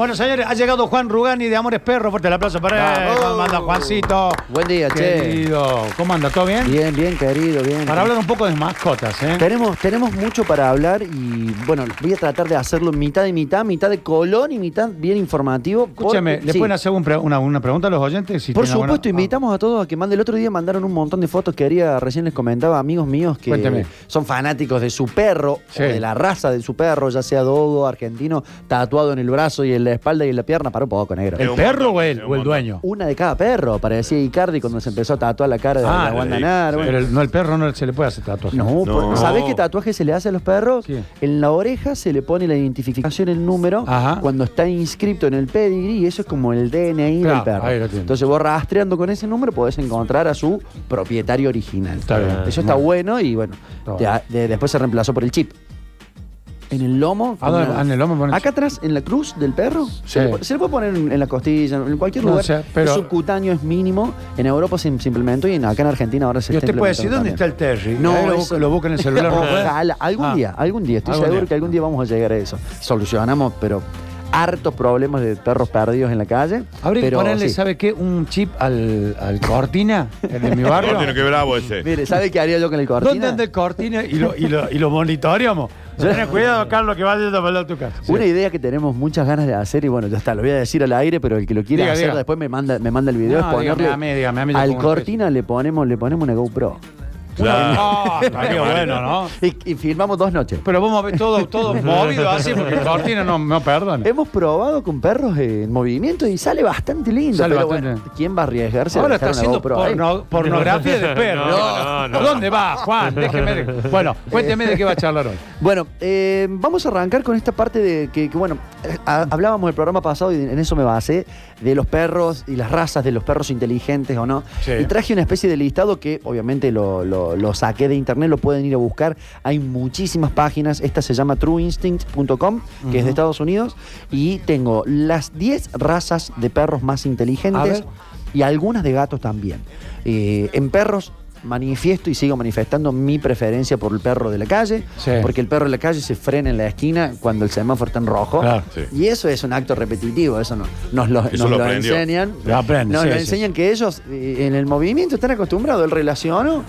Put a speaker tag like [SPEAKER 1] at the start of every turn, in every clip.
[SPEAKER 1] Bueno, señores, ha llegado Juan Rugani de Amores Perros. Fuerte el aplauso para él. ¿Cómo anda Juancito?
[SPEAKER 2] Buen día, che.
[SPEAKER 1] Querido. ¿Cómo anda? ¿Todo bien?
[SPEAKER 2] Bien, bien, querido, bien.
[SPEAKER 1] Para hablar un poco de mascotas, ¿eh?
[SPEAKER 2] Tenemos, tenemos mucho para hablar y bueno, voy a tratar de hacerlo mitad y mitad, mitad de color y mitad bien informativo.
[SPEAKER 1] Escúchame, ¿le
[SPEAKER 2] sí.
[SPEAKER 1] pueden hacer un pre- una, una pregunta a los oyentes? Si
[SPEAKER 2] Por supuesto, invitamos a todos a que manden. El otro día mandaron un montón de fotos que haría, recién les comentaba, amigos míos que
[SPEAKER 1] Cuénteme.
[SPEAKER 2] son fanáticos de su perro,
[SPEAKER 1] Sí.
[SPEAKER 2] o de la raza de su perro, ya sea dogo, argentino, tatuado en el brazo y en la espalda y en la pierna, para un poco negro.
[SPEAKER 1] ¿El perro o
[SPEAKER 3] un
[SPEAKER 1] o el dueño?
[SPEAKER 2] Una de cada perro, parecía Icardi cuando se empezó a tatuar la cara de
[SPEAKER 1] Ah,
[SPEAKER 2] la Wanda
[SPEAKER 3] sí.
[SPEAKER 2] Nara.
[SPEAKER 1] Pero el, no, el perro no se le puede hacer tatuaje.
[SPEAKER 2] No,
[SPEAKER 3] No.
[SPEAKER 2] ¿sabés qué tatuaje se le hace a los perros?
[SPEAKER 1] ¿Qué?
[SPEAKER 2] En la oreja se le pone la identificación, el número,
[SPEAKER 1] Ajá.
[SPEAKER 2] cuando está inscripto en el pedigree, y eso es como el DNI
[SPEAKER 1] Claro,
[SPEAKER 2] del perro.
[SPEAKER 1] ahí lo tiene.
[SPEAKER 2] Entonces vos rastreando con ese número podés encontrar a su propietario original.
[SPEAKER 1] Está bien.
[SPEAKER 2] Eso está bueno y bueno,
[SPEAKER 1] Está
[SPEAKER 2] te-
[SPEAKER 1] bueno.
[SPEAKER 2] de- después se reemplazó por el chip. En el lomo.
[SPEAKER 1] ¿A dónde-
[SPEAKER 2] una-
[SPEAKER 1] en el lomo pones?
[SPEAKER 2] Acá atrás, en la cruz del perro,
[SPEAKER 1] Sí.
[SPEAKER 2] se, le, se le puede poner en, en la costilla, en cualquier
[SPEAKER 1] No
[SPEAKER 2] lugar.
[SPEAKER 1] sé, pero-
[SPEAKER 2] El subcutáneo es mínimo. En Europa se, se implementó y en- acá en Argentina ahora se
[SPEAKER 1] ¿Y usted puede decir dónde está el. Terry?
[SPEAKER 2] No,
[SPEAKER 1] lo, lo busca en el celular. ¿no?
[SPEAKER 2] Ojalá, algún
[SPEAKER 1] Ah.
[SPEAKER 2] día, algún día, estoy
[SPEAKER 1] Algún
[SPEAKER 2] seguro
[SPEAKER 1] día.
[SPEAKER 2] que algún día vamos a llegar a eso. Solucionamos, pero hartos problemas de perros perdidos en la calle.
[SPEAKER 1] Habría que
[SPEAKER 2] pero
[SPEAKER 1] ponerle,
[SPEAKER 2] sí.
[SPEAKER 1] ¿sabe qué? Un chip al, al Cortina, el de mi barrio.
[SPEAKER 3] Cortina, qué bravo ese.
[SPEAKER 2] Mire, ¿sabe qué haría yo con el cortina?
[SPEAKER 1] ¿Dónde anda el Cortina? Y lo, y lo, y lo monitoreamos. Ten cuidado, Carlos, que va yendo para tu casa. Sí.
[SPEAKER 2] Una idea que tenemos muchas ganas de hacer y bueno, ya está, lo voy a decir al aire, pero el que lo quiera
[SPEAKER 1] Diga,
[SPEAKER 2] hacer
[SPEAKER 1] diga.
[SPEAKER 2] después me manda, me manda el video.
[SPEAKER 1] No,
[SPEAKER 2] es ponerle
[SPEAKER 1] dígame a mí, dígame a mí, yo
[SPEAKER 2] al cortina le ponemos, le ponemos una GoPro.
[SPEAKER 3] Claro.
[SPEAKER 1] Ah, estaría bueno, ¿no?
[SPEAKER 2] Y, y filmamos dos noches.
[SPEAKER 1] Pero vamos a ver todo, todo movido así, porque Cortina no, no perdona.
[SPEAKER 2] Hemos probado con perros en movimiento y sale bastante lindo.
[SPEAKER 1] Sale
[SPEAKER 2] pero
[SPEAKER 1] bastante.
[SPEAKER 2] bueno, ¿quién va a arriesgarse a
[SPEAKER 1] Ahora
[SPEAKER 2] dejar
[SPEAKER 1] está haciendo porno- pornografía de perro.
[SPEAKER 3] No, no.
[SPEAKER 1] ¿Dónde va, Juan? Déjeme. de- Bueno, cuénteme de qué va a charlar hoy.
[SPEAKER 2] Bueno, eh, vamos a arrancar con esta parte de que, que, bueno, a- hablábamos el programa pasado y en eso me basé, de los perros y las razas de los perros inteligentes o no.
[SPEAKER 1] Sí.
[SPEAKER 2] Y traje una especie de listado que obviamente lo, lo- lo saqué de internet, lo pueden ir a buscar. Hay muchísimas páginas. Esta se llama trueinstinct.com, que es de Estados Unidos. Y tengo las 10 razas de perros más inteligentes y algunas de gatos también. Eh, en perros manifiesto y sigo manifestando mi preferencia por el perro de la calle,
[SPEAKER 1] Sí.
[SPEAKER 2] porque el perro de la calle se frena en la esquina cuando el semáforo está en rojo.
[SPEAKER 1] Claro.
[SPEAKER 3] Sí.
[SPEAKER 2] Y eso es un acto repetitivo, eso no, nos lo,
[SPEAKER 3] Eso
[SPEAKER 2] nos
[SPEAKER 3] lo
[SPEAKER 2] lo
[SPEAKER 3] aprendió.
[SPEAKER 2] enseñan.
[SPEAKER 1] Lo aprende,
[SPEAKER 2] nos
[SPEAKER 1] sí,
[SPEAKER 2] lo enseñan que ellos eh, en el movimiento están acostumbrados. El relaciono,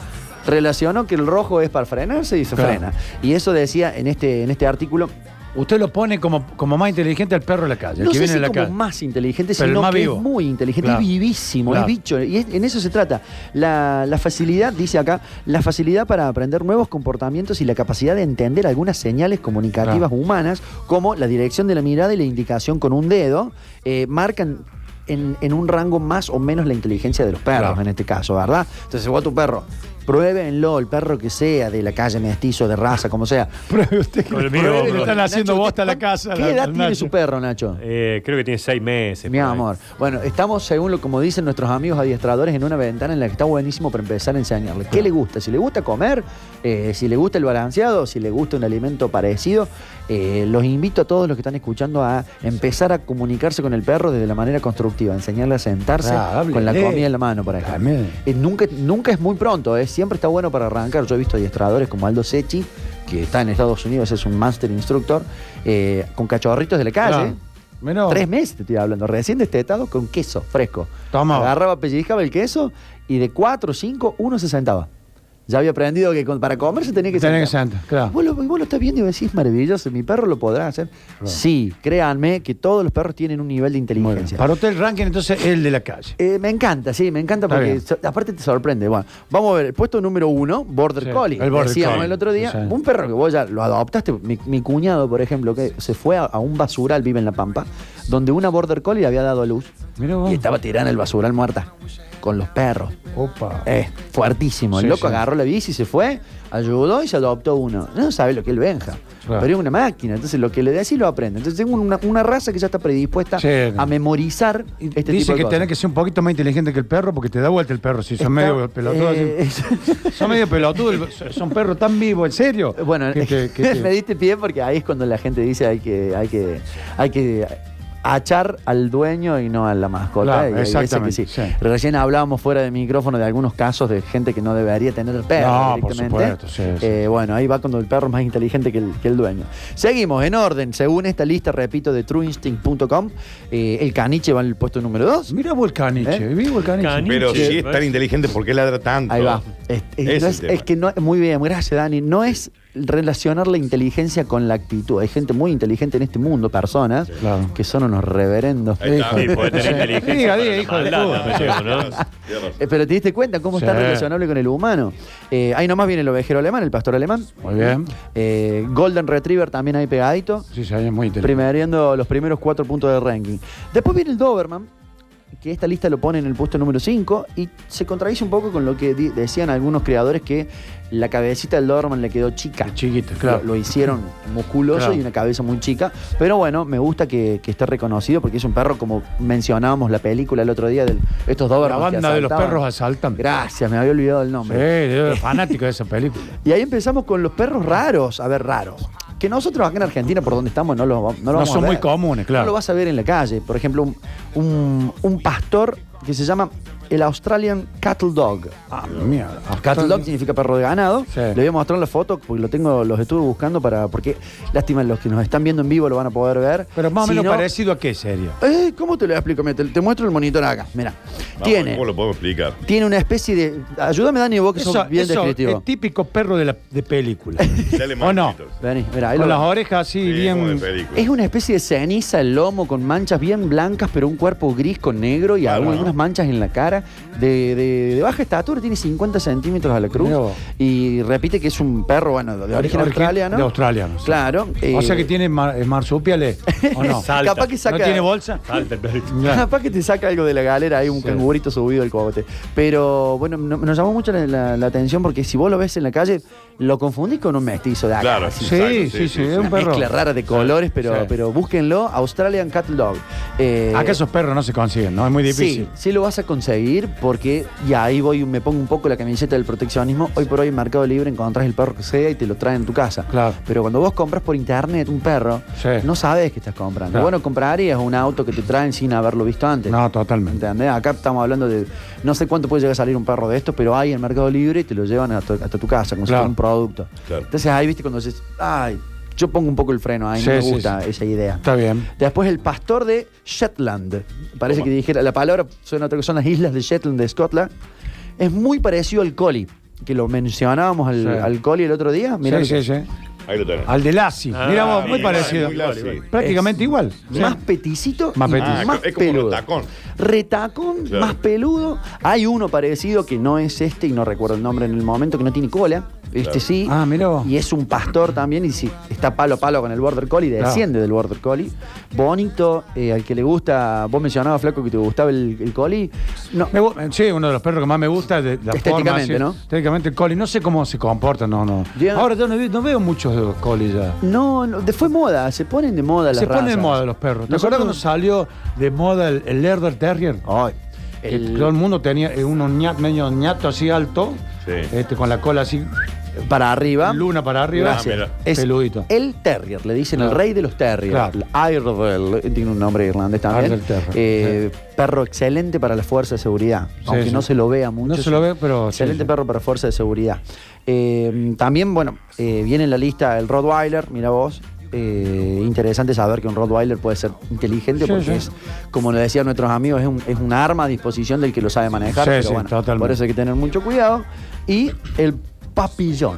[SPEAKER 2] relaciono que el rojo es para frenarse y se
[SPEAKER 1] Claro.
[SPEAKER 2] frena. Y eso decía en este, en este artículo.
[SPEAKER 1] Usted lo pone como, como más inteligente al perro de la calle, el
[SPEAKER 2] no
[SPEAKER 1] que
[SPEAKER 2] sé
[SPEAKER 1] viene
[SPEAKER 2] si
[SPEAKER 1] la
[SPEAKER 2] como
[SPEAKER 1] calle.
[SPEAKER 2] más inteligente,
[SPEAKER 1] Pero el
[SPEAKER 2] sino
[SPEAKER 1] más
[SPEAKER 2] que
[SPEAKER 1] vivo.
[SPEAKER 2] es muy inteligente,
[SPEAKER 1] Claro.
[SPEAKER 2] es vivísimo,
[SPEAKER 1] Claro.
[SPEAKER 2] es bicho. Y es- en eso se trata. La, la facilidad, dice acá, la facilidad para aprender nuevos comportamientos y la capacidad de entender algunas señales comunicativas
[SPEAKER 1] Claro.
[SPEAKER 2] humanas, como la dirección de la mirada y la indicación con un dedo, eh, marcan en, en un rango más o menos la inteligencia de los perros, en este caso, ¿verdad? Entonces, vos a tu perro, pruébenlo, el perro que sea, de la calle, mestizo, de raza, como sea.
[SPEAKER 1] Pruebe usted que
[SPEAKER 3] Con el mío,
[SPEAKER 1] pruebe, le
[SPEAKER 3] bro.
[SPEAKER 1] están haciendo
[SPEAKER 2] Nacho,
[SPEAKER 1] bosta a la
[SPEAKER 2] ¿qué-
[SPEAKER 1] casa.
[SPEAKER 2] ¿Qué
[SPEAKER 1] la-
[SPEAKER 2] edad
[SPEAKER 1] al
[SPEAKER 2] tiene
[SPEAKER 1] Nacho.
[SPEAKER 2] su perro, Nacho?
[SPEAKER 4] Eh, creo que tiene seis meses.
[SPEAKER 2] Mi
[SPEAKER 4] por ahí.
[SPEAKER 2] amor. Bueno, estamos, según lo como dicen nuestros amigos adiestradores, en una ventana en la que está buenísimo para empezar a enseñarle. ¿Qué le gusta? Si le gusta comer, eh, si le gusta el balanceado, si le gusta un alimento parecido, eh, los invito a todos los que están escuchando a empezar a comunicarse con el perro desde la manera constructiva, enseñarle a sentarse
[SPEAKER 1] Ah, háblele.
[SPEAKER 2] con la comida en la mano, por ejemplo. Eh, nunca, nunca es muy pronto, eh, siempre está bueno para arrancar. Yo he visto adiestradores como Aldo Sechi, que está en Estados Unidos, es un master instructor, eh, con cachorritos de la calle.
[SPEAKER 1] Menos-
[SPEAKER 2] Tres meses te estoy hablando, recién destetado con queso fresco.
[SPEAKER 1] Toma.
[SPEAKER 2] Agarraba, pellizcaba el queso y de cuatro o cinco, uno se sentaba. Ya había aprendido que con- para comer se tenía que
[SPEAKER 1] Tenía que
[SPEAKER 2] sentar.
[SPEAKER 1] claro.
[SPEAKER 2] Vos lo, vos lo estás viendo y decís maravilloso, mi perro lo podrá hacer. Sí, créanme que todos los perros tienen un nivel de inteligencia.
[SPEAKER 1] Para usted el ranking, entonces, el de la calle.
[SPEAKER 2] Eh, me encanta, sí, me encanta
[SPEAKER 1] Está
[SPEAKER 2] porque so- aparte te sorprende. Bueno, vamos a ver, el puesto número uno, Border
[SPEAKER 1] Sí,
[SPEAKER 2] Collie.
[SPEAKER 1] el Border
[SPEAKER 2] Decíamos
[SPEAKER 1] Collie.
[SPEAKER 2] el otro día,
[SPEAKER 1] Sí.
[SPEAKER 2] un perro que vos ya lo adoptaste, mi, mi cuñado, por ejemplo, que se fue a, a un basural, vive en La Pampa, donde una Border Collie le había dado a luz
[SPEAKER 1] vos.
[SPEAKER 2] y estaba tirada en el basural muerta, con los perros.
[SPEAKER 1] Opa.
[SPEAKER 2] Es fuertísimo. El
[SPEAKER 1] Sí,
[SPEAKER 2] loco
[SPEAKER 1] sí.
[SPEAKER 2] agarró la bici, se fue, ayudó y se adoptó uno. No sabe lo que es el Benja.
[SPEAKER 1] Claro.
[SPEAKER 2] Pero es una máquina. Entonces lo que le decís lo aprende. Entonces tengo una, una raza que ya está predispuesta
[SPEAKER 1] Sí.
[SPEAKER 2] a memorizar este tipo
[SPEAKER 1] Dice
[SPEAKER 2] de
[SPEAKER 1] que
[SPEAKER 2] cosas.
[SPEAKER 1] tenés que ser un poquito más inteligente que el perro porque te da vuelta el perro. Si son
[SPEAKER 2] Está-
[SPEAKER 1] medio pelotudos.
[SPEAKER 2] eh,
[SPEAKER 1] son medio pelotudos. Son perros tan vivos, en serio.
[SPEAKER 2] Bueno,
[SPEAKER 1] Que te- que te-
[SPEAKER 2] me diste pie porque ahí es cuando la gente dice hay que, hay que, hay que achar al dueño y no a la mascota.
[SPEAKER 1] Claro,
[SPEAKER 2] y
[SPEAKER 1] exactamente,
[SPEAKER 2] que sí.
[SPEAKER 1] sí.
[SPEAKER 2] Recién hablábamos fuera de micrófono de algunos casos de gente que no debería tener el perro
[SPEAKER 1] No, por
[SPEAKER 2] directamente.
[SPEAKER 1] supuesto, sí, sí.
[SPEAKER 2] Eh, bueno, ahí va cuando el perro es más inteligente que el, que el dueño. Seguimos en orden, según esta lista, repito, de trueinstinct.com, eh, el caniche va en el puesto número 2.
[SPEAKER 1] Mira vos el caniche,
[SPEAKER 2] ¿Eh?
[SPEAKER 1] vivo el caniche.
[SPEAKER 4] Cani-
[SPEAKER 3] Pero
[SPEAKER 4] Sí,
[SPEAKER 3] si es tan inteligente, ¿por qué ladra tanto?
[SPEAKER 2] Ahí va. Es, no
[SPEAKER 3] es
[SPEAKER 2] que no, muy bien, gracias Dani. No es relacionar la inteligencia con la actitud. Hay gente muy inteligente en este mundo, personas,
[SPEAKER 1] Claro.
[SPEAKER 2] que son unos reverendos.
[SPEAKER 3] Ahí está.
[SPEAKER 4] Sí, puede tener
[SPEAKER 1] Sí.
[SPEAKER 4] inteligencia.
[SPEAKER 1] Diga,
[SPEAKER 4] para
[SPEAKER 1] diga,
[SPEAKER 4] la
[SPEAKER 1] hijo de.
[SPEAKER 2] Eh, pero te diste cuenta cómo está relacionable con el humano. Eh, ahí nomás viene el ovejero alemán, el pastor alemán.
[SPEAKER 1] Muy bien.
[SPEAKER 2] Eh, Golden Retriever también ahí pegadito.
[SPEAKER 1] Sí, sí, es muy inteligente.
[SPEAKER 2] Primeriendo los primeros cuatro puntos del ranking. Después viene el Doberman, que esta lista lo pone en el puesto número 5 y se contradice un poco con lo que decían algunos creadores que la cabecita del Doberman le quedó chica.
[SPEAKER 1] Chiquito, claro.
[SPEAKER 2] Lo, lo hicieron musculoso
[SPEAKER 1] Claro.
[SPEAKER 2] y una cabeza muy chica. Pero bueno, me gusta que, que esté reconocido porque es un perro, como mencionábamos la película el otro día, de estos
[SPEAKER 1] La
[SPEAKER 2] Doberman. que
[SPEAKER 1] banda de los perros asaltan.
[SPEAKER 2] Gracias, me había olvidado el
[SPEAKER 1] Sí,
[SPEAKER 2] nombre.
[SPEAKER 1] yo era fanático de esa película.
[SPEAKER 2] Y ahí empezamos con los perros raros. A ver, raros. Que nosotros acá en Argentina, por donde estamos, no va- no lo
[SPEAKER 1] No
[SPEAKER 2] vamos a
[SPEAKER 1] son muy comunes,
[SPEAKER 2] No lo
[SPEAKER 1] claro.
[SPEAKER 2] vas a ver en la calle. Por ejemplo, un, un- un pastor que se llama el Australian Cattle Dog.
[SPEAKER 1] Ah, mierda.
[SPEAKER 2] Cattle Dog significa perro de ganado.
[SPEAKER 1] Sí.
[SPEAKER 2] Le voy a mostrar la foto porque lo tengo, los estuve buscando para. Porque, lástima, los que nos están viendo en vivo lo van a poder ver.
[SPEAKER 1] Pero más o
[SPEAKER 2] Si
[SPEAKER 1] menos
[SPEAKER 2] no-
[SPEAKER 1] parecido a qué serio.
[SPEAKER 2] Eh, ¿Cómo te lo explico? Mira, Te, te muestro el monitor acá. Mira. Tiene,
[SPEAKER 3] ¿Cómo lo podemos explicar?
[SPEAKER 2] tiene una especie de. Ayúdame, Dani, vos que sos
[SPEAKER 1] Eso,
[SPEAKER 2] bien
[SPEAKER 1] eso
[SPEAKER 2] descriptivo.
[SPEAKER 1] es típico perro de, la, de película. ¿O no?
[SPEAKER 2] Vení, mira, ahí
[SPEAKER 1] Con
[SPEAKER 2] lo-
[SPEAKER 1] las orejas así
[SPEAKER 3] Sí,
[SPEAKER 1] bien...
[SPEAKER 2] Es una especie de ceniza el lomo con manchas bien blancas, pero un cuerpo gris con negro y
[SPEAKER 3] Claro.
[SPEAKER 2] algunas manchas en la cara. De, de- de baja estatura, tiene 50 centímetros a la cruz.
[SPEAKER 1] Mirá vos.
[SPEAKER 2] Y repite que es un perro, bueno, de origen
[SPEAKER 1] Origi-
[SPEAKER 2] australiano.
[SPEAKER 1] De australiano. sí.
[SPEAKER 2] Claro. eh,
[SPEAKER 1] O sea que tiene mar- eh, marsupiales, ¿o no?
[SPEAKER 4] Salta.
[SPEAKER 2] Capaz que saca.
[SPEAKER 1] ¿No tiene bolsa?
[SPEAKER 4] Salta el perrito.
[SPEAKER 1] Ya.
[SPEAKER 2] Capaz que te saca algo de la galera, hay un
[SPEAKER 1] Sí.
[SPEAKER 2] cangurito subido al cogote. Pero bueno, no- nos llamó mucho la, la- la atención porque si vos lo ves en la calle, lo confundís con un mestizo de acá.
[SPEAKER 3] Claro.
[SPEAKER 2] así.
[SPEAKER 1] Sí, sí,
[SPEAKER 3] sí,
[SPEAKER 1] sí,
[SPEAKER 3] sí,
[SPEAKER 1] es un
[SPEAKER 2] Una
[SPEAKER 1] perro.
[SPEAKER 2] mezcla rara de colores, pero,
[SPEAKER 1] Sí.
[SPEAKER 2] pero búsquenlo, Australian Cattle Dog. Eh,
[SPEAKER 1] Acá esos perros no se consiguen, ¿no? Es muy difícil.
[SPEAKER 2] Sí, sí lo vas a conseguir porque ya ahí voy, me pongo un poco la camiseta del proteccionismo. Hoy por hoy en Mercado Libre encontrás el perro que sea y te lo traen en tu casa.
[SPEAKER 1] Claro.
[SPEAKER 2] Pero cuando vos compras por internet un perro,
[SPEAKER 1] Sí.
[SPEAKER 2] no sabes que estás comprando.
[SPEAKER 1] Claro.
[SPEAKER 2] Bueno, comprarías un auto que te traen sin haberlo visto antes.
[SPEAKER 1] No, totalmente.
[SPEAKER 2] ¿Entendés? Acá estamos hablando de. No sé cuánto puede llegar a salir un perro de esto, pero hay en Mercado Libre y te lo llevan hasta, hasta tu casa, como si fuera un producto.
[SPEAKER 3] Claro.
[SPEAKER 2] Entonces ahí viste cuando dices, ay, yo pongo un poco el freno ahí,
[SPEAKER 1] Sí,
[SPEAKER 2] no me
[SPEAKER 1] sí,
[SPEAKER 2] gusta
[SPEAKER 1] sí.
[SPEAKER 2] esa idea.
[SPEAKER 1] Está bien.
[SPEAKER 2] Después el pastor de Shetland. Parece que dijera, la palabra suena otra que son las islas de Shetland de Scotland. Es muy parecido al collie, que lo mencionábamos al,
[SPEAKER 1] Sí.
[SPEAKER 2] al collie el otro día. Mirá
[SPEAKER 1] sí,
[SPEAKER 2] que-
[SPEAKER 1] sí, sí.
[SPEAKER 3] Ahí lo tenés.
[SPEAKER 1] Al de Lassie.
[SPEAKER 4] Ah,
[SPEAKER 1] vos, muy
[SPEAKER 3] bien,
[SPEAKER 1] parecido.
[SPEAKER 3] muy Lassie.
[SPEAKER 1] Prácticamente
[SPEAKER 2] Es
[SPEAKER 1] igual.
[SPEAKER 2] Más peticito
[SPEAKER 1] Más.
[SPEAKER 3] Ah,
[SPEAKER 2] más
[SPEAKER 3] es como un
[SPEAKER 2] peludo.
[SPEAKER 3] retacón.
[SPEAKER 2] Retacón,
[SPEAKER 3] Claro.
[SPEAKER 2] más peludo. Hay uno parecido que no es este y no recuerdo el nombre en el momento, que no tiene cola. Este
[SPEAKER 3] Claro.
[SPEAKER 2] sí.
[SPEAKER 1] Ah, vos.
[SPEAKER 2] Y es un pastor también, y si está palo a palo con el Border Collie,
[SPEAKER 1] Claro.
[SPEAKER 2] desciende del Border Collie. Bonito, eh, al que le gusta, vos mencionabas, Flaco, que te gustaba el, el Collie. No,
[SPEAKER 1] Me gu- sí, uno de los perros que más me gusta. De, la
[SPEAKER 2] Estéticamente,
[SPEAKER 1] forma,
[SPEAKER 2] ¿no?
[SPEAKER 1] sí. Estéticamente el collie. No sé cómo se comporta, no, no.
[SPEAKER 2] Ya.
[SPEAKER 1] Ahora yo no, no veo muchos de los collies ya.
[SPEAKER 2] no, no, de- fue moda, se ponen de moda las
[SPEAKER 1] Se ponen de moda los perros. ¿Te acuerdas cuando salió de moda el, el Lerder Terrier?
[SPEAKER 2] Ay, el-
[SPEAKER 1] Todo el mundo tenía eh, uno ñat- medio ñato así alto,
[SPEAKER 3] Sí.
[SPEAKER 1] este, con la cola así,
[SPEAKER 2] para arriba.
[SPEAKER 1] luna para arriba.
[SPEAKER 2] Gracias.
[SPEAKER 3] Ah, mira.
[SPEAKER 2] Es
[SPEAKER 1] Peludito.
[SPEAKER 2] el terrier, le dicen
[SPEAKER 1] Claro.
[SPEAKER 2] el rey de los terriers.
[SPEAKER 1] Claro.
[SPEAKER 2] Airedale, tiene un nombre irlandés también.
[SPEAKER 1] Airedale Terrier,
[SPEAKER 2] Eh, Perro excelente para la fuerza de seguridad, aunque
[SPEAKER 1] sí.
[SPEAKER 2] no se lo vea mucho.
[SPEAKER 1] No se
[SPEAKER 2] sí.
[SPEAKER 1] lo ve, pero sí,
[SPEAKER 2] Excelente
[SPEAKER 1] sí.
[SPEAKER 2] perro para fuerza de seguridad. Eh, también, bueno, eh, viene en la lista el Rottweiler, mira vos. Eh, interesante saber que un Rottweiler puede ser inteligente
[SPEAKER 1] Sí,
[SPEAKER 2] porque
[SPEAKER 1] sí.
[SPEAKER 2] es, como lo decían nuestros amigos, es un, es un arma a disposición del que lo sabe manejar.
[SPEAKER 1] Sí,
[SPEAKER 2] pero
[SPEAKER 1] sí,
[SPEAKER 2] bueno,
[SPEAKER 1] totalmente.
[SPEAKER 2] por eso hay que tener mucho cuidado. Y el Papillon.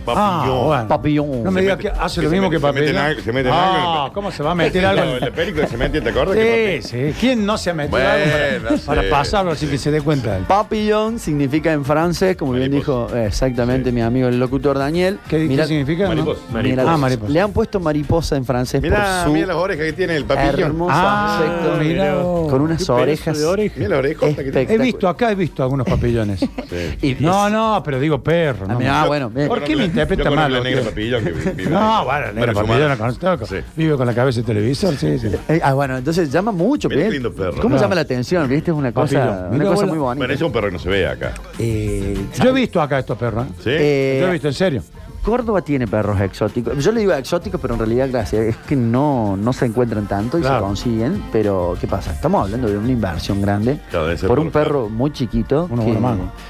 [SPEAKER 2] Papillón.
[SPEAKER 1] Ah,
[SPEAKER 3] Papillón.
[SPEAKER 1] bueno.
[SPEAKER 2] Papillón.
[SPEAKER 1] No me
[SPEAKER 3] Se
[SPEAKER 1] diga
[SPEAKER 3] mete-
[SPEAKER 1] que hace
[SPEAKER 3] que
[SPEAKER 1] lo mismo
[SPEAKER 3] mete-
[SPEAKER 1] que
[SPEAKER 3] se mete en
[SPEAKER 1] papel.
[SPEAKER 3] algo- se mete en
[SPEAKER 1] Ah,
[SPEAKER 3] algo.
[SPEAKER 1] ¿cómo se va a meter algo?
[SPEAKER 3] No,
[SPEAKER 1] en-
[SPEAKER 3] el película se mete, ¿te acuerdas?
[SPEAKER 1] Sí,
[SPEAKER 3] Que
[SPEAKER 1] sí. ¿Quién no se ha metido
[SPEAKER 3] Bueno,
[SPEAKER 1] algo para,
[SPEAKER 3] sí.
[SPEAKER 1] para pasarlo así que se dé cuenta? él?
[SPEAKER 2] Papillon significa en francés, como bien dijo eh, exactamente
[SPEAKER 3] Sí.
[SPEAKER 2] mi amigo el locutor Daniel.
[SPEAKER 1] ¿Qué, qué
[SPEAKER 2] Mira-
[SPEAKER 1] significa? no?
[SPEAKER 3] Mariposa.
[SPEAKER 2] mira,
[SPEAKER 1] Ah, mariposa.
[SPEAKER 2] Le han puesto mariposa en francés
[SPEAKER 3] Mirá,
[SPEAKER 2] por su
[SPEAKER 3] mira las orejas que tiene el papillón.
[SPEAKER 2] hermoso
[SPEAKER 1] Ah,
[SPEAKER 2] con unas
[SPEAKER 4] Qué
[SPEAKER 2] orejas.
[SPEAKER 4] de oreja.
[SPEAKER 3] Mira la orejota que tiene.
[SPEAKER 2] Espectacular.
[SPEAKER 1] He visto, acá he visto algunos papillones.
[SPEAKER 3] Sí.
[SPEAKER 2] Y-
[SPEAKER 1] No, no, pero digo perro.
[SPEAKER 2] Ah,
[SPEAKER 1] No,
[SPEAKER 2] mirá,
[SPEAKER 1] no.
[SPEAKER 2] Bueno.
[SPEAKER 1] ¿Por qué me interpreta
[SPEAKER 3] Yo
[SPEAKER 1] mal?
[SPEAKER 3] papillón que vi- vive
[SPEAKER 1] No, bueno, el negro papillón conozco.
[SPEAKER 3] Sí.
[SPEAKER 1] Vive con la cabeza de televisor, sí, sí.
[SPEAKER 2] Eh, ah, bueno, entonces llama mucho.
[SPEAKER 3] Qué
[SPEAKER 2] ¿ves?
[SPEAKER 3] lindo perro.
[SPEAKER 2] ¿Cómo llama la atención? ¿Viste? Es una cosa,
[SPEAKER 1] Papillón.
[SPEAKER 2] una
[SPEAKER 1] Mira,
[SPEAKER 2] cosa muy bonita.
[SPEAKER 3] Bueno, ese es un perro que no se ve acá.
[SPEAKER 2] Eh,
[SPEAKER 1] Yo he visto acá estos perros. ¿eh?
[SPEAKER 3] ¿Sí?
[SPEAKER 2] eh,
[SPEAKER 1] Yo he visto, en serio.
[SPEAKER 2] Córdoba tiene perros exóticos. Yo le digo exóticos, pero en realidad, gracias, es que no, no se encuentran tanto y
[SPEAKER 1] Claro.
[SPEAKER 2] se consiguen. Pero, ¿qué pasa? Estamos hablando de una inversión grande
[SPEAKER 3] Claro,
[SPEAKER 2] por
[SPEAKER 3] por
[SPEAKER 2] un perro muy chiquito.
[SPEAKER 1] Uno
[SPEAKER 2] que.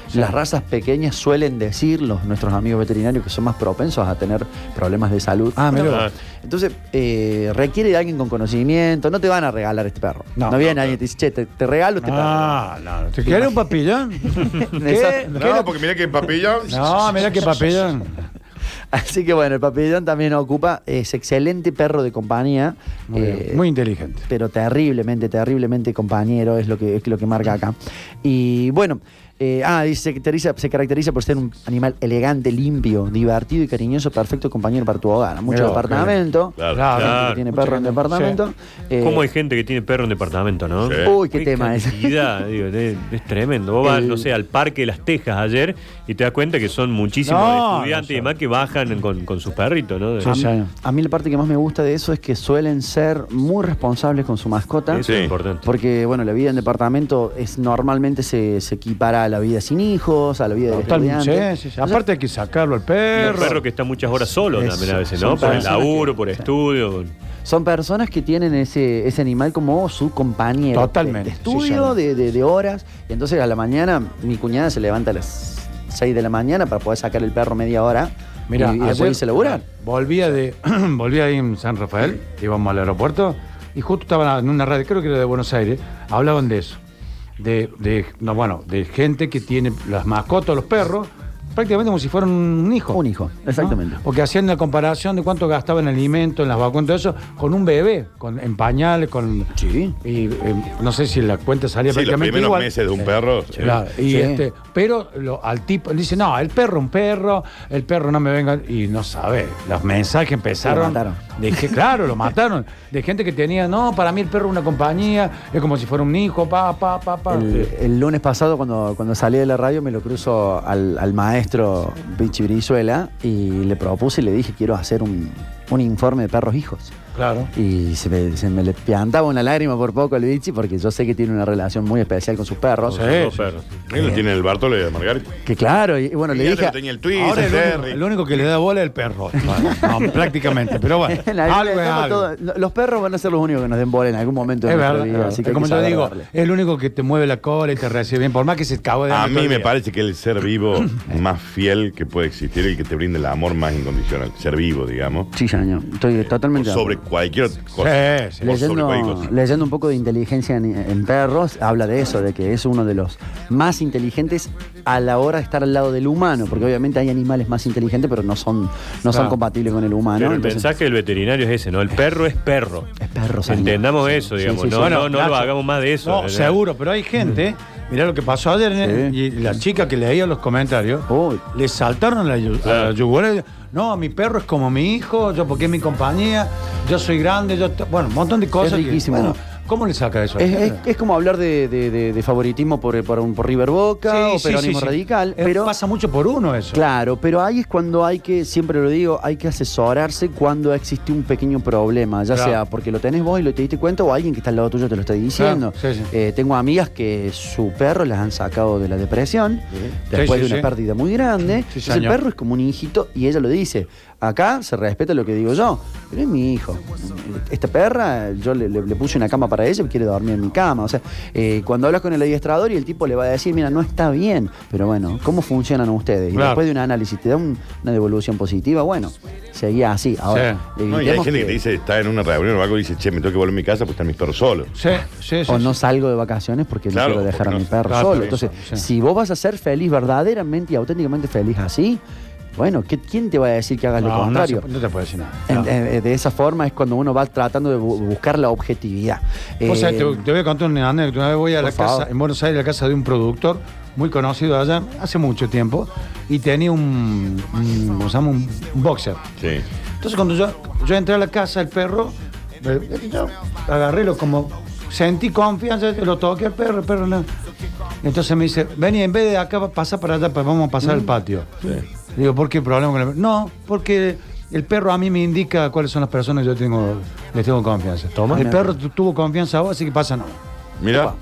[SPEAKER 1] Sí.
[SPEAKER 2] Las razas pequeñas suelen decir, los, nuestros amigos veterinarios, que son más propensos a tener problemas de salud.
[SPEAKER 1] Ah, mira.
[SPEAKER 3] Ah,
[SPEAKER 2] Entonces, eh, requiere de alguien con conocimiento. No te van a regalar este perro.
[SPEAKER 1] No.
[SPEAKER 2] No, viene alguien y te dice, che, te, te regalo este
[SPEAKER 1] Ah, no. ¿Te quieres un papillón?
[SPEAKER 2] perro.
[SPEAKER 1] ¿Qué?
[SPEAKER 3] No, porque mira que papillón.
[SPEAKER 1] No, mira qué papillón.
[SPEAKER 2] Así que bueno, el papillón también ocupa, es excelente perro de compañía.
[SPEAKER 1] Muy,
[SPEAKER 2] eh,
[SPEAKER 1] muy inteligente.
[SPEAKER 2] pero terriblemente, terriblemente compañero, es lo que, es lo que marca acá. Y bueno, eh, ah, dice, se caracteriza, se caracteriza por ser un animal elegante, limpio, divertido y cariñoso, perfecto compañero para tu hogar. Mucho departamento.
[SPEAKER 3] Claro.
[SPEAKER 1] Claro.
[SPEAKER 2] gente
[SPEAKER 4] Claro.
[SPEAKER 2] que tiene
[SPEAKER 1] Mucha
[SPEAKER 2] perro en
[SPEAKER 1] gente.
[SPEAKER 2] departamento. Eh,
[SPEAKER 4] ¿Cómo hay gente que tiene perro en departamento, no?
[SPEAKER 3] Sí.
[SPEAKER 2] Uy, qué, tema es.
[SPEAKER 4] cantidad, digo, es, es tremendo. Vos vas,
[SPEAKER 2] El-
[SPEAKER 4] no sé, al Parque de las Tejas ayer y te das cuenta que son muchísimos
[SPEAKER 1] No,
[SPEAKER 4] estudiantes
[SPEAKER 1] no
[SPEAKER 4] y demás que bajan con, con sus perritos, ¿no? De-
[SPEAKER 1] Sí, sí.
[SPEAKER 2] A mí la parte que más me gusta de eso es que suelen ser muy responsables con su mascota.
[SPEAKER 4] Eso es
[SPEAKER 3] Sí.
[SPEAKER 4] importante.
[SPEAKER 2] Porque, bueno, la vida en departamento es normalmente se, se equipara a la vida sin hijos, a la vida del
[SPEAKER 1] Totalmente.
[SPEAKER 2] estudiante.
[SPEAKER 1] Sí, sí, sí. Aparte hay que sacarlo al perro.
[SPEAKER 4] un perro que está muchas horas solo
[SPEAKER 2] Eso,
[SPEAKER 4] también a veces, ¿no? Por el laburo,
[SPEAKER 2] que-
[SPEAKER 4] por estudio.
[SPEAKER 2] Son personas que tienen ese, ese animal como su compañero.
[SPEAKER 1] Totalmente,
[SPEAKER 2] De, estudio, de, de- de horas. Y entonces a la mañana mi cuñada se levanta a las 6 de la mañana para poder sacar el perro media hora
[SPEAKER 1] Mira,
[SPEAKER 2] y, y después
[SPEAKER 1] ayer
[SPEAKER 2] irse a laburar.
[SPEAKER 1] Volvía de volvía ahí en San Rafael, íbamos al aeropuerto y justo estaban en una radio, creo que era de Buenos Aires, hablaban de eso. De, de no, bueno, de gente que tiene las mascotas, los perros, prácticamente como si fueran un hijo.
[SPEAKER 2] Un hijo, exactamente.
[SPEAKER 1] ¿no? Porque hacían la comparación de cuánto gastaba en alimento, en las vacunas, todo eso, con un bebé, con, en pañales, con.
[SPEAKER 2] Sí.
[SPEAKER 1] Y eh, no sé si la cuenta salía
[SPEAKER 3] Sí, los
[SPEAKER 1] prácticamente
[SPEAKER 3] primeros
[SPEAKER 1] igual.
[SPEAKER 3] meses de un perro. sí.
[SPEAKER 1] Claro, y
[SPEAKER 2] Sí.
[SPEAKER 1] este, pero lo- al tipo dice, no, el perro un perro, el perro no me venga. Y no sabe, los mensajes empezaron. De que, claro, lo mataron. De gente que tenía, no, para mí el perro es una compañía, es como si fuera un hijo, pa, pa, pa, pa.
[SPEAKER 2] El, el lunes pasado, cuando, cuando salí de la radio, me lo cruzo al, al maestro Vichy Brizuela y le propuse y le dije, quiero hacer un, un informe de perros hijos.
[SPEAKER 1] claro.
[SPEAKER 2] Y se me, se me le piantaba una lágrima por poco al Vichy porque yo sé que tiene una relación muy especial con sus perros.
[SPEAKER 1] Sí, sí.
[SPEAKER 4] perros.
[SPEAKER 3] Ahí lo tiene el Bartolo de Margarita.
[SPEAKER 2] Que claro, y, y bueno, le
[SPEAKER 3] Y
[SPEAKER 2] dije...
[SPEAKER 3] antes lo tenía el Twist,
[SPEAKER 1] Ahora
[SPEAKER 3] el
[SPEAKER 1] el único,
[SPEAKER 3] Terry.
[SPEAKER 1] el único que le da bola es el perro. No, prácticamente, pero bueno. Algo es algo.
[SPEAKER 2] los perros van a ser los únicos que nos den bola en algún momento de
[SPEAKER 1] Es
[SPEAKER 2] nuestra
[SPEAKER 1] verdad,
[SPEAKER 2] vida, así que
[SPEAKER 1] como yo digo,
[SPEAKER 2] darle.
[SPEAKER 1] es el único que te mueve la cola y te recibe bien, por más que se acabó de
[SPEAKER 3] A mí
[SPEAKER 1] el
[SPEAKER 3] me parece que el ser vivo más fiel que puede existir, el que te brinda el amor más incondicional. Ser vivo, digamos.
[SPEAKER 2] Sí, estoy totalmente de
[SPEAKER 3] Sobre cualquier cosa.
[SPEAKER 1] Sí, sí.
[SPEAKER 3] O sobre
[SPEAKER 2] Leyendo,
[SPEAKER 3] cosa.
[SPEAKER 2] leyendo un poco de inteligencia en, en perros, habla de eso, de que es uno de los más inteligentes a la hora de estar al lado del humano, porque obviamente hay animales más inteligentes, pero no son, no son
[SPEAKER 1] Claro.
[SPEAKER 2] compatibles con el humano.
[SPEAKER 4] Pero el
[SPEAKER 2] entonces-
[SPEAKER 4] mensaje del veterinario es ese, ¿no? El perro es perro.
[SPEAKER 2] Es perro, señor.
[SPEAKER 4] Entendamos
[SPEAKER 2] Sí,
[SPEAKER 4] eso,
[SPEAKER 2] sí,
[SPEAKER 4] digamos.
[SPEAKER 2] sí, sí.
[SPEAKER 4] no, no, no lo
[SPEAKER 1] Nacho,
[SPEAKER 4] hagamos más de eso.
[SPEAKER 1] No,
[SPEAKER 4] ¿verdad?
[SPEAKER 1] seguro, pero hay gente, mirá lo que pasó ayer, ¿eh?
[SPEAKER 2] Sí.
[SPEAKER 1] y la chica que leía los comentarios,
[SPEAKER 2] Uy.
[SPEAKER 1] le saltaron a la, la yugular. No, mi perro es como mi hijo, yo porque es mi compañía, yo soy grande, yo... Bueno, un montón de cosas. que-
[SPEAKER 2] riquísimo.
[SPEAKER 1] bueno, ¿Cómo le saca eso?
[SPEAKER 2] Es, es- es como hablar de, de- de- de favoritismo por, por, un- por River Boca
[SPEAKER 1] Sí,
[SPEAKER 2] o peronismo
[SPEAKER 1] sí, sí.
[SPEAKER 2] radical,
[SPEAKER 1] Eh,
[SPEAKER 2] pero
[SPEAKER 1] Pasa mucho por uno eso.
[SPEAKER 2] Claro, pero ahí es cuando hay que, siempre lo digo, hay que asesorarse cuando existe un pequeño problema, ya
[SPEAKER 1] Claro.
[SPEAKER 2] sea porque lo tenés vos y lo te diste cuenta o alguien que está al lado tuyo te lo está diciendo.
[SPEAKER 1] Claro.
[SPEAKER 2] Eh, tengo amigas que su perro las han sacado de la depresión después de una pérdida muy grande. Entonces el perro es como un hijito y ella lo dice. Acá se respeta lo que digo yo, pero es mi hijo. Esta perra, yo le, le- le puse una cama para ella y quiere dormir en mi cama. O sea, eh, cuando hablas con el adiestrador y el tipo le va a decir, mira, no está bien, pero bueno, ¿cómo funcionan ustedes? Y
[SPEAKER 1] Claro.
[SPEAKER 2] después de un análisis te da un- una devolución positiva, bueno, seguía así. Ahora,
[SPEAKER 1] Sí.
[SPEAKER 3] No, y hay gente que, te dice, está en una reunión o algo y dice, che, me tengo que volver a mi casa porque están mis perros solos.
[SPEAKER 1] Sí, sí, sí.
[SPEAKER 2] o
[SPEAKER 1] sí.
[SPEAKER 2] no salgo de vacaciones porque
[SPEAKER 3] Claro,
[SPEAKER 2] no quiero dejar a mi
[SPEAKER 3] no-
[SPEAKER 2] perro
[SPEAKER 1] claro,
[SPEAKER 2] solo. Entonces, si vos vas a ser feliz verdaderamente y auténticamente feliz así, bueno, ¿qué- ¿quién te va a decir que hagas lo
[SPEAKER 1] No, no,
[SPEAKER 2] contrario?
[SPEAKER 1] se- no te puedo decir nada.
[SPEAKER 2] En-
[SPEAKER 1] No.
[SPEAKER 2] eh, de esa forma es cuando uno va tratando de bu- buscar la objetividad.
[SPEAKER 1] Vos sabés,
[SPEAKER 2] Eh,
[SPEAKER 1] te, te voy a contar una anécdota. Una vez voy a la casa, en Buenos Aires, a la casa de un productor muy conocido allá, hace mucho tiempo, y tenía un, un- ¿cómo se llama? Un, un boxer.
[SPEAKER 3] Sí.
[SPEAKER 1] Entonces cuando yo, yo entré a la casa, el perro, eh, yo agarré, lo como sentí confianza, lo toqué al perro, el perro no. Entonces me dice, vení, en vez de acá, pasa para allá, pues vamos a pasar al patio. Digo, ¿por qué problema con el perro? No, porque el perro a mí me indica cuáles son las personas que yo tengo, les tengo confianza.
[SPEAKER 4] Toma.
[SPEAKER 1] El perro tu- tuvo confianza a vos, así que pasa no.
[SPEAKER 3] Mira,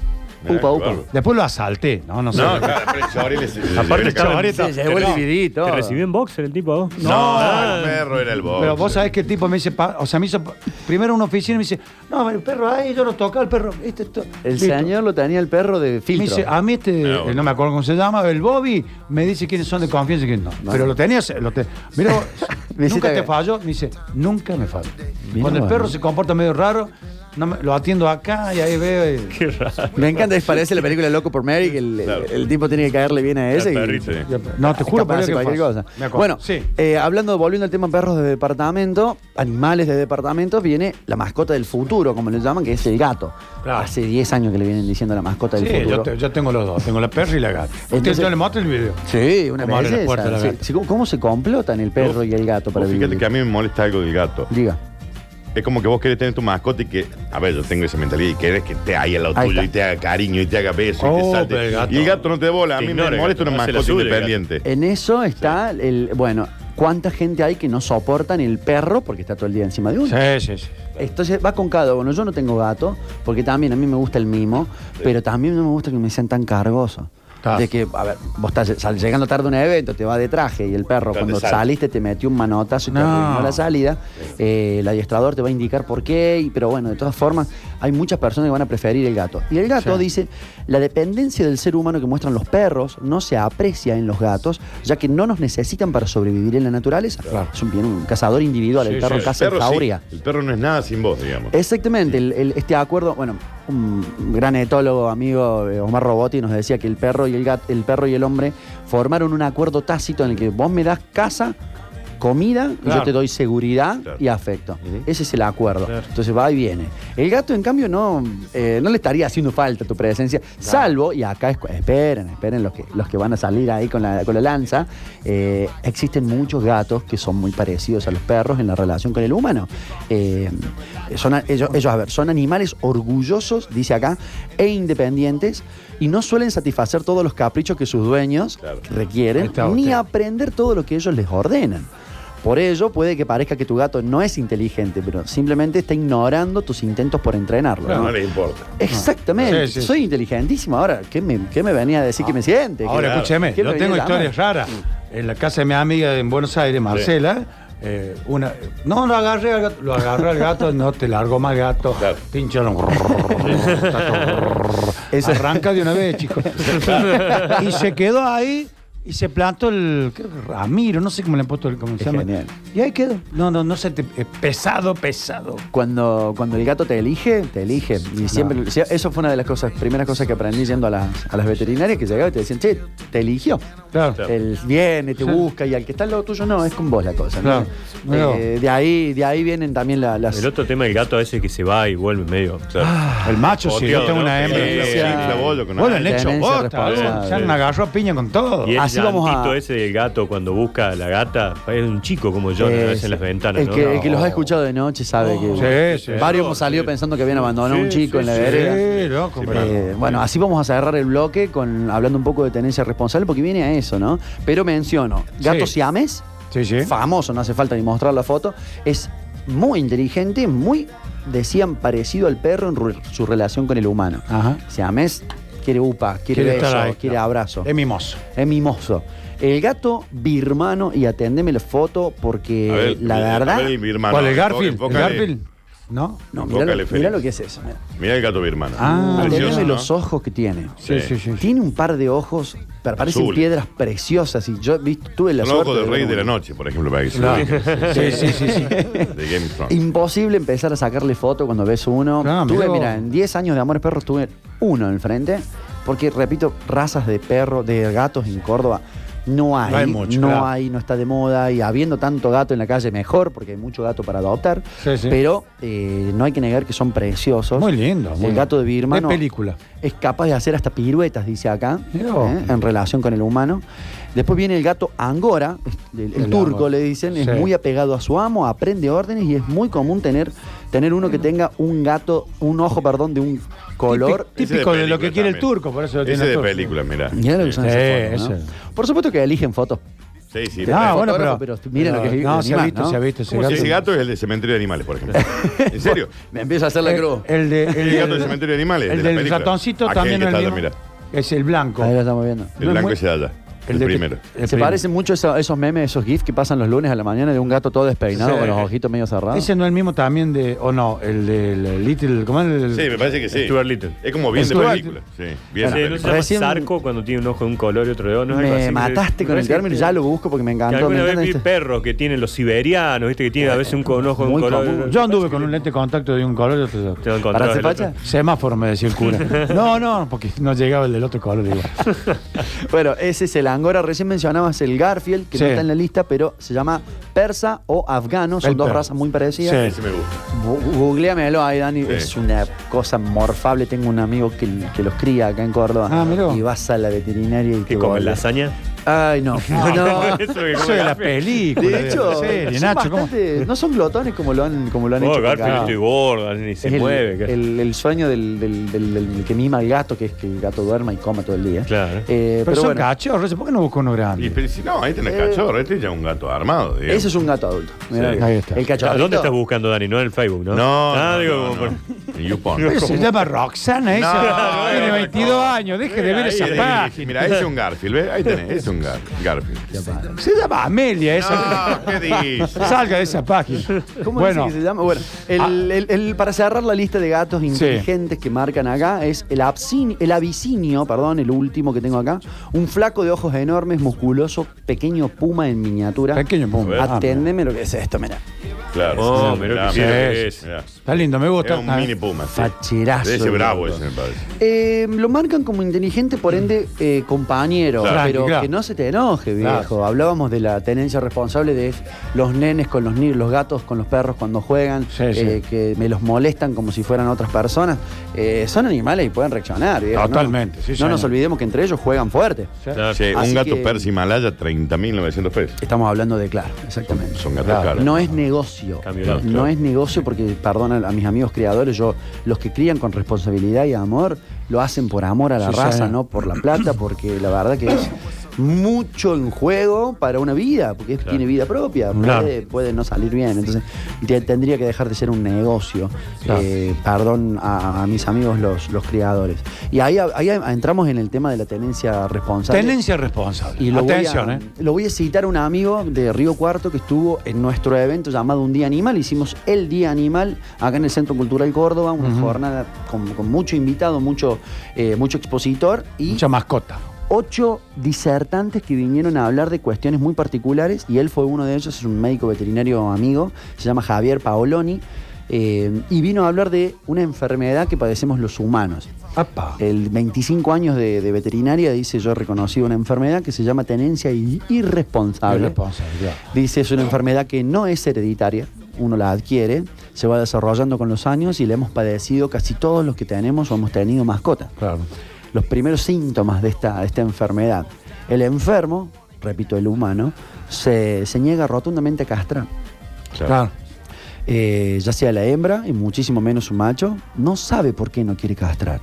[SPEAKER 2] Upa, upa.
[SPEAKER 1] Después lo asalté. No, no sé.
[SPEAKER 3] No, claro, pero el chori le- le-
[SPEAKER 4] Aparte
[SPEAKER 3] le-
[SPEAKER 4] estaba-
[SPEAKER 1] Ahorita-
[SPEAKER 2] Se llevó el. DVD todo.
[SPEAKER 4] ¿Te recibió en boxer el tipo? vos?
[SPEAKER 3] No,
[SPEAKER 4] Ah.
[SPEAKER 3] el perro era el box.
[SPEAKER 1] Pero vos sabés que el tipo me dice, pa- o sea, me hizo pa- primero una oficina y me dice, no, el perro ahí, yo lo tocaba, el perro. Este, esto,
[SPEAKER 2] El
[SPEAKER 1] listo.
[SPEAKER 2] señor lo tenía el perro de
[SPEAKER 1] Me
[SPEAKER 2] filtro.
[SPEAKER 1] dice, a mí este,
[SPEAKER 3] No,
[SPEAKER 1] eh,
[SPEAKER 3] bueno.
[SPEAKER 1] no me acuerdo cómo se llama, el Bobby, me dice quiénes son de confianza y quiénes no. Pero lo tenías, lo te, mira, vos,
[SPEAKER 2] Me
[SPEAKER 1] nunca te falló, me dice, nunca me falló. Cuando el perro se comporta medio raro, no me- lo atiendo acá y ahí veo. y-
[SPEAKER 4] Qué raro.
[SPEAKER 2] Me encanta, es parece la película Loco por Mary, que el,
[SPEAKER 3] Claro.
[SPEAKER 2] el tipo tiene que caerle bien a ese. Y-
[SPEAKER 3] sí.
[SPEAKER 1] no, te juro que
[SPEAKER 2] cualquier
[SPEAKER 1] fue.
[SPEAKER 2] cosa. Bueno,
[SPEAKER 1] sí.
[SPEAKER 2] eh, hablando, volviendo al tema perros de departamento, animales de departamento, viene la mascota del futuro, como le llaman, que es el gato.
[SPEAKER 1] Claro.
[SPEAKER 2] Hace 10 años que le vienen diciendo la mascota del
[SPEAKER 1] Sí,
[SPEAKER 2] futuro.
[SPEAKER 1] yo, te- yo tengo los dos, tengo la perra y la gata. Usted
[SPEAKER 2] Entonces-
[SPEAKER 1] yo le muestro el video.
[SPEAKER 2] Sí, una sí, ¿cómo, cómo se complotan el perro y el gato para
[SPEAKER 3] Fíjate
[SPEAKER 2] vivir?
[SPEAKER 3] que a mí me molesta algo del gato.
[SPEAKER 2] Diga.
[SPEAKER 3] Es como que vos querés tener tu mascota y que, a ver, yo tengo esa mentalidad y querés que esté ahí al lado
[SPEAKER 2] Ahí
[SPEAKER 3] tuyo
[SPEAKER 2] está.
[SPEAKER 3] y te haga cariño y te haga beso y
[SPEAKER 1] Oh,
[SPEAKER 3] te salte.
[SPEAKER 1] pero el gato-
[SPEAKER 3] y el gato no te bola. A mí
[SPEAKER 4] ignora
[SPEAKER 3] me
[SPEAKER 4] el
[SPEAKER 3] molesta
[SPEAKER 4] gato,
[SPEAKER 3] una
[SPEAKER 4] hace la
[SPEAKER 3] mascota
[SPEAKER 4] suya el gato.
[SPEAKER 3] independiente.
[SPEAKER 2] En eso está el. Bueno, ¿cuánta gente hay que no soportan el perro porque está todo el día encima de uno?
[SPEAKER 1] Sí, sí, sí.
[SPEAKER 2] Entonces va con cada uno. Yo no tengo gato, porque también a mí me gusta el mimo, pero también no me gusta que me sean tan cargosos. De que, a ver, vos estás sal- llegando tarde a un evento, te va de traje y el perro cuando
[SPEAKER 3] te
[SPEAKER 2] saliste te metió un manotazo y te
[SPEAKER 1] No.
[SPEAKER 2] arruinó la salida. Eh, el adiestrador te va a indicar por qué, y- pero bueno, de todas formas, hay muchas personas que van a preferir el gato. Y el gato
[SPEAKER 1] Sí.
[SPEAKER 2] dice, la dependencia del ser humano que muestran los perros no se aprecia en los gatos, ya que no nos necesitan para sobrevivir en la naturaleza. Es un, bien, un cazador individual,
[SPEAKER 1] Sí,
[SPEAKER 2] el perro
[SPEAKER 1] sí.
[SPEAKER 2] Caza en
[SPEAKER 3] sí.
[SPEAKER 2] jauría.
[SPEAKER 3] El perro no es nada sin vos, digamos.
[SPEAKER 2] Exactamente, el- el- este acuerdo, bueno, un gran etólogo amigo eh, Omar Robotti nos decía que el perro y el gat- el perro y el hombre formaron un acuerdo tácito en el que vos me das casa, comida, y yo
[SPEAKER 1] Claro.
[SPEAKER 2] te doy seguridad
[SPEAKER 3] Claro.
[SPEAKER 2] y afecto. Ese es el acuerdo.
[SPEAKER 4] Claro.
[SPEAKER 2] Entonces va y viene. El gato, en cambio, no, eh, no le estaría haciendo falta tu presencia, salvo, y acá es- esperen, esperen los que, los que van a salir ahí con la, con la lanza, eh, existen muchos gatos que son muy parecidos a los perros en la relación con el humano. Eh, son, ellos, ellos, a ver, son animales orgullosos, dice acá, e independientes, y no suelen satisfacer todos los caprichos que sus dueños
[SPEAKER 3] Claro.
[SPEAKER 2] Requieren, ni aprender todo lo que ellos les ordenan. Por ello, puede que parezca que tu gato no es inteligente, pero simplemente está ignorando tus intentos por entrenarlo.
[SPEAKER 3] No,
[SPEAKER 2] ¿no?
[SPEAKER 3] no les importa.
[SPEAKER 2] Exactamente.
[SPEAKER 1] Sí, sí.
[SPEAKER 2] Soy inteligentísimo. Ahora, ¿qué me, qué me venía a decir que me siente?
[SPEAKER 1] Ahora
[SPEAKER 2] ¿Qué-
[SPEAKER 1] escúcheme, yo tengo historias raras. En la casa de mi amiga en Buenos Aires, Marcela, eh, una, no lo agarré al gato, lo agarré al gato, no te largo más gato,
[SPEAKER 3] Claro.
[SPEAKER 1] pinchalo.
[SPEAKER 2] Eso-
[SPEAKER 1] Arranca de una vez, chicos. y se quedó ahí y se plantó el creo que Ramiro, no sé cómo le han puesto el cómo se llama.
[SPEAKER 2] genial.
[SPEAKER 1] Y ahí quedó. No, no, no sé, te- es pesado, pesado.
[SPEAKER 2] Cuando, cuando el gato te elige, te elige. Y siempre, eso fue una de las cosas, primeras cosas que aprendí yendo a las, a las veterinarias que llegaba y te decían, che, te eligió.
[SPEAKER 1] Claro.
[SPEAKER 2] Él viene, te
[SPEAKER 1] Sí.
[SPEAKER 2] busca y al que está al lado tuyo no, es con vos la cosa. ¿no?
[SPEAKER 1] Claro.
[SPEAKER 2] Eh, de, ahí, de ahí vienen también la- las.
[SPEAKER 4] El otro tema del gato a veces que se va y vuelve medio.
[SPEAKER 3] Claro.
[SPEAKER 1] El macho, sí, yo
[SPEAKER 4] Joteado,
[SPEAKER 1] tengo
[SPEAKER 4] ¿no?
[SPEAKER 1] una hembra.
[SPEAKER 4] Sí,
[SPEAKER 3] Sí,
[SPEAKER 4] sí.
[SPEAKER 3] bollo con
[SPEAKER 1] Bueno, le hecho
[SPEAKER 2] Tenencia
[SPEAKER 1] bota,
[SPEAKER 2] responsable.
[SPEAKER 1] se me agarró a piña con todo.
[SPEAKER 4] Y
[SPEAKER 2] Así vamos a-
[SPEAKER 4] llantito ese del gato cuando busca a la gata, es un chico como yo, a
[SPEAKER 2] Eh,
[SPEAKER 4] veces en las ventanas,
[SPEAKER 2] el,
[SPEAKER 4] ¿no?
[SPEAKER 2] que, el que los ha escuchado de noche sabe que.
[SPEAKER 1] Sí, sí.
[SPEAKER 2] Varios hemos salido pensando que habían abandonado a un
[SPEAKER 4] Sí,
[SPEAKER 2] chico
[SPEAKER 4] sí,
[SPEAKER 2] en la
[SPEAKER 4] sí.
[SPEAKER 2] vereda.
[SPEAKER 1] Sí, loco,
[SPEAKER 2] Eh, bueno, así vamos a cerrar el bloque con hablando un poco de tenencia responsable porque viene a eso, ¿no? Pero menciono, gato
[SPEAKER 1] Sí.
[SPEAKER 2] siames,
[SPEAKER 1] Sí, sí.
[SPEAKER 2] famoso, no hace falta ni mostrar la foto, es muy inteligente, muy, decían, parecido al perro en su relación con el humano.
[SPEAKER 1] Ajá.
[SPEAKER 2] Siamés quiere upa, quiere,
[SPEAKER 1] Quiere estar
[SPEAKER 2] beso,
[SPEAKER 1] ahí,
[SPEAKER 2] quiere abrazo.
[SPEAKER 1] Es mimoso.
[SPEAKER 2] Es mimoso. El gato birmano, y atendeme la foto porque
[SPEAKER 3] A ver,
[SPEAKER 2] la
[SPEAKER 3] a
[SPEAKER 2] verdad...
[SPEAKER 3] ver el birmano.
[SPEAKER 1] ¿Cuál, el
[SPEAKER 3] Enfo-
[SPEAKER 1] Garfield? ¿El. Garfield? ¿No?
[SPEAKER 2] No,
[SPEAKER 3] Enfócale,
[SPEAKER 2] mira lo,
[SPEAKER 3] Félix.
[SPEAKER 2] mirá lo que es eso. mirá.
[SPEAKER 3] Mira el gato birmano.
[SPEAKER 1] Ah,
[SPEAKER 3] Precioso, ¿no?
[SPEAKER 2] los ojos que tiene.
[SPEAKER 1] Sí, sí, sí.
[SPEAKER 2] Tiene un par de ojos, pero parecen piedras preciosas. Y yo vi- tuve la suerte
[SPEAKER 3] ojos del rey de la noche, por ejemplo, para que se
[SPEAKER 1] Claro.
[SPEAKER 3] ubiquen.
[SPEAKER 1] Sí, sí, sí, sí.
[SPEAKER 3] De Game of Thrones.
[SPEAKER 2] Imposible empezar a sacarle foto cuando ves uno.
[SPEAKER 1] Ah,
[SPEAKER 2] tuve,
[SPEAKER 1] mirá.
[SPEAKER 2] mira, en 10 años de Amores Perros tuve uno en el frente. Porque, repito, razas de perros, de gatos en Córdoba, no hay.
[SPEAKER 1] No hay mucho,
[SPEAKER 2] no
[SPEAKER 1] claro.
[SPEAKER 2] hay, no está de moda. Y habiendo tanto gato en la calle, mejor, porque hay mucho gato para adoptar.
[SPEAKER 1] Sí, sí.
[SPEAKER 2] Pero eh, no hay que negar que son preciosos.
[SPEAKER 1] Muy lindo. muy
[SPEAKER 2] El gato de
[SPEAKER 1] película.
[SPEAKER 2] es capaz de hacer hasta piruetas, dice acá. ¿eh? en relación con el humano. Después viene el gato angora, el, el
[SPEAKER 1] El
[SPEAKER 2] turco
[SPEAKER 1] angora.
[SPEAKER 2] le dicen, es muy apegado a su amo, aprende órdenes y es muy común tener, tener uno que tenga un gato, un ojo, perdón, de un color.
[SPEAKER 1] Típico,
[SPEAKER 3] Ese
[SPEAKER 1] típico de, lo
[SPEAKER 3] película
[SPEAKER 1] que quiere el
[SPEAKER 3] también.
[SPEAKER 1] turco, por eso lo
[SPEAKER 3] Ese
[SPEAKER 1] tiene
[SPEAKER 3] de
[SPEAKER 1] turco.
[SPEAKER 3] película, mira.
[SPEAKER 2] Mirá lo que son
[SPEAKER 1] Sí,
[SPEAKER 2] esas fotos, ¿no?
[SPEAKER 1] ese.
[SPEAKER 2] Por supuesto que eligen fotos
[SPEAKER 3] Sí, sí.
[SPEAKER 1] No,
[SPEAKER 3] pero-
[SPEAKER 1] bueno,
[SPEAKER 2] fotógrafo,
[SPEAKER 1] pero,
[SPEAKER 2] pero miren lo que es el
[SPEAKER 1] No, se ha visto,
[SPEAKER 2] ¿no?
[SPEAKER 1] se ha visto ese
[SPEAKER 3] ¿Cómo
[SPEAKER 1] gato.
[SPEAKER 3] si ese gato es el de cementerio de animales, por ejemplo. ¿En serio?
[SPEAKER 2] Me empieza a hacer la
[SPEAKER 1] El,
[SPEAKER 2] cruz.
[SPEAKER 1] el de, el,
[SPEAKER 3] El gato del cementerio de animales.
[SPEAKER 1] el
[SPEAKER 3] de
[SPEAKER 1] del ratoncito
[SPEAKER 3] Aquel
[SPEAKER 1] también
[SPEAKER 3] que
[SPEAKER 1] es el
[SPEAKER 3] está.
[SPEAKER 1] Es el blanco.
[SPEAKER 2] Ahí lo estamos viendo.
[SPEAKER 3] El
[SPEAKER 1] No es
[SPEAKER 3] blanco
[SPEAKER 1] muy-
[SPEAKER 3] ese de allá. El,
[SPEAKER 1] de que-
[SPEAKER 3] primero.
[SPEAKER 1] el
[SPEAKER 2] Se parecen mucho eso- esos memes, esos GIFs que pasan los lunes a la mañana de un gato todo despeinado
[SPEAKER 1] Sí.
[SPEAKER 2] con los ojitos medio cerrados.
[SPEAKER 1] Ese no es el mismo también de. O no, el del Little. ¿Cómo es el.?
[SPEAKER 3] Sí, me parece que sí.
[SPEAKER 4] Stuart Little.
[SPEAKER 3] Es como bien de película. Sí, bien
[SPEAKER 4] Sí,
[SPEAKER 3] de
[SPEAKER 4] ¿no se
[SPEAKER 3] película.
[SPEAKER 4] llama
[SPEAKER 2] Recién-
[SPEAKER 4] Zarco cuando tiene un ojo de un color y otro de otro? ¿no es algo
[SPEAKER 2] me
[SPEAKER 4] así?
[SPEAKER 2] mataste con el
[SPEAKER 4] parece
[SPEAKER 2] término,
[SPEAKER 4] que-
[SPEAKER 2] ya lo busco porque me
[SPEAKER 4] Que
[SPEAKER 2] encantó.
[SPEAKER 4] alguna
[SPEAKER 2] me
[SPEAKER 4] vez
[SPEAKER 2] encanta
[SPEAKER 4] vi
[SPEAKER 2] este-
[SPEAKER 4] perros que tienen los siberianos, ¿viste? Que tienen a veces un, con un ojo de un
[SPEAKER 2] Muy
[SPEAKER 4] color.
[SPEAKER 2] común.
[SPEAKER 1] Yo anduve con un lente de contacto de un color y otro de otro.
[SPEAKER 4] Te lo
[SPEAKER 2] ¿Para
[SPEAKER 4] el otro.
[SPEAKER 2] facha?
[SPEAKER 1] Semáforo me decía el cura. No, no, porque no llegaba el del otro color igual.
[SPEAKER 2] Bueno, ese es el Angora. Recién mencionabas el Garfield, que
[SPEAKER 1] Sí.
[SPEAKER 2] no está en la lista, pero se llama persa o afgano. Son
[SPEAKER 1] El
[SPEAKER 2] dos
[SPEAKER 1] perro.
[SPEAKER 2] razas muy parecidas.
[SPEAKER 1] Sí.
[SPEAKER 3] Ese me gusta.
[SPEAKER 2] Bu- Googleamelo ahí, Dani.
[SPEAKER 3] Sí.
[SPEAKER 2] Es una cosa morfable. Tengo un amigo que, que los cría acá en Córdoba.
[SPEAKER 1] Ah, mirá.
[SPEAKER 2] Y vas a la veterinaria y
[SPEAKER 4] ¿Qué
[SPEAKER 2] te
[SPEAKER 4] lasaña?
[SPEAKER 2] Ay, no. no.
[SPEAKER 4] Eso
[SPEAKER 1] de la película.
[SPEAKER 2] De hecho,
[SPEAKER 1] la serie,
[SPEAKER 2] son
[SPEAKER 1] Nacho, ¿cómo?
[SPEAKER 2] bastante- no son glotones como lo han, como lo han
[SPEAKER 4] Oh,
[SPEAKER 2] hecho.
[SPEAKER 4] Garfield estoy gorda, ni se
[SPEAKER 2] Es el,
[SPEAKER 4] mueve. que-
[SPEAKER 2] el- el sueño del, del- del- del que mima al gato, que es que el gato duerma y coma todo el día.
[SPEAKER 4] Claro.
[SPEAKER 2] Eh,
[SPEAKER 1] Pero,
[SPEAKER 2] pero
[SPEAKER 1] son
[SPEAKER 2] bueno,
[SPEAKER 1] cachorros, ¿por qué no busco uno
[SPEAKER 3] Y,
[SPEAKER 1] grande?
[SPEAKER 3] pero si no, ahí tenés
[SPEAKER 2] Eh,
[SPEAKER 3] cachorro. Este ya es un gato armado. digamos.
[SPEAKER 2] ese es un gato adulto. Mirá
[SPEAKER 3] Sí.
[SPEAKER 1] Ahí está.
[SPEAKER 2] El cachorro.
[SPEAKER 4] ¿Dónde estás buscando, Dani? No en el Facebook, ¿no?
[SPEAKER 3] No,
[SPEAKER 4] Ah,
[SPEAKER 3] no,
[SPEAKER 4] digo,
[SPEAKER 3] no,
[SPEAKER 4] como
[SPEAKER 3] no.
[SPEAKER 4] por-
[SPEAKER 3] En YouPorn.
[SPEAKER 1] Pero se llama Roxana esa.
[SPEAKER 3] No,
[SPEAKER 1] Tiene
[SPEAKER 3] no,
[SPEAKER 1] 22
[SPEAKER 3] no.
[SPEAKER 1] años, deje de ver
[SPEAKER 3] Ahí,
[SPEAKER 1] esa
[SPEAKER 3] ahí,
[SPEAKER 1] página.
[SPEAKER 3] Mira, ese es un Garfield, ¿ves? Ahí tenés, ese es un Gar- Garfield.
[SPEAKER 1] Se llama Amelia esa.
[SPEAKER 3] No, ¿qué dices?
[SPEAKER 1] Salga de esa página.
[SPEAKER 2] ¿Cómo
[SPEAKER 1] bueno,
[SPEAKER 2] dice que se llama? Bueno, el,
[SPEAKER 1] Ah.
[SPEAKER 2] el- el- para cerrar la lista de gatos inteligentes que marcan acá es el, absin- el abisinio, perdón, el último que tengo acá. Un flaco de ojos enormes, musculoso, pequeño puma en miniatura.
[SPEAKER 1] pequeño pum. Ah,
[SPEAKER 2] Atendeme lo que es esto, mira.
[SPEAKER 3] Claro.
[SPEAKER 4] Oh,
[SPEAKER 3] sí,
[SPEAKER 4] mirá es.
[SPEAKER 3] mirá.
[SPEAKER 1] Está lindo, me gusta.
[SPEAKER 3] Es un
[SPEAKER 1] Ah,
[SPEAKER 3] mini puma. sí.
[SPEAKER 2] Facherazo.
[SPEAKER 3] De ese bravo ese me parece.
[SPEAKER 2] Eh, lo marcan como inteligente, por ende, eh, compañero.
[SPEAKER 3] Claro.
[SPEAKER 2] pero
[SPEAKER 1] Claro.
[SPEAKER 2] que no se te enoje, viejo.
[SPEAKER 1] Claro.
[SPEAKER 2] Hablábamos de la tenencia responsable de los nenes con los niños, los gatos con los perros cuando juegan,
[SPEAKER 1] Sí, sí.
[SPEAKER 2] eh, que me los molestan como si fueran otras personas. Eh, son animales y pueden reaccionar, viejo, ¿no?
[SPEAKER 1] Totalmente, sí,
[SPEAKER 2] No
[SPEAKER 1] señor.
[SPEAKER 2] nos olvidemos que entre ellos juegan fuerte.
[SPEAKER 4] Claro.
[SPEAKER 3] Sí,
[SPEAKER 2] Así
[SPEAKER 3] un gato
[SPEAKER 2] que-
[SPEAKER 3] persa himalaya, 30.900 pesos.
[SPEAKER 2] Estamos hablando de claro, exactamente.
[SPEAKER 3] Son gatos
[SPEAKER 1] Claro.
[SPEAKER 3] caros.
[SPEAKER 2] No es negocio. No es negocio porque, perdona a mis amigos criadores, yo, los que crían con responsabilidad y amor, lo hacen por amor a la
[SPEAKER 1] Sí,
[SPEAKER 2] raza, no por la plata, porque la verdad que es mucho en juego para una vida, porque tiene vida propia,
[SPEAKER 1] Claro.
[SPEAKER 2] puede, puede no salir bien. Entonces, te- tendría que dejar de ser un negocio.
[SPEAKER 1] Claro.
[SPEAKER 2] Eh, perdón a, a mis amigos los, los criadores. Y ahí, ahí entramos en el tema de la tenencia responsable.
[SPEAKER 1] Tenencia responsable.
[SPEAKER 2] Y lo
[SPEAKER 1] Atención,
[SPEAKER 2] voy a,
[SPEAKER 1] ¿eh?
[SPEAKER 2] Lo voy a citar a un amigo de Río Cuarto que estuvo en nuestro evento llamado Un Día Animal. Hicimos el Día Animal acá en el Centro Cultural Córdoba, una jornada con, con mucho invitado, mucho, eh, mucho expositor y
[SPEAKER 1] Mucha mascota.
[SPEAKER 2] Ocho disertantes que vinieron a hablar de cuestiones muy particulares y él fue uno de ellos, es un médico veterinario amigo, se llama Javier Paoloni. eh, y vino a hablar de una enfermedad que padecemos los humanos.
[SPEAKER 1] Apa.
[SPEAKER 2] El 25 años de, de veterinaria dice yo he reconocido una enfermedad que se llama tenencia irresponsable.
[SPEAKER 1] Irresponsabilidad.
[SPEAKER 2] Dice es una enfermedad que no es hereditaria, uno la adquiere, se va desarrollando con los años y la hemos padecido casi todos los que tenemos o hemos tenido mascota.
[SPEAKER 1] Claro.
[SPEAKER 2] Los primeros síntomas de esta, de esta enfermedad. El enfermo, repito, el humano, se, se niega rotundamente a castrar.
[SPEAKER 1] Claro.
[SPEAKER 2] Eh, ya sea la hembra y muchísimo menos un macho, no sabe por qué no quiere castrar.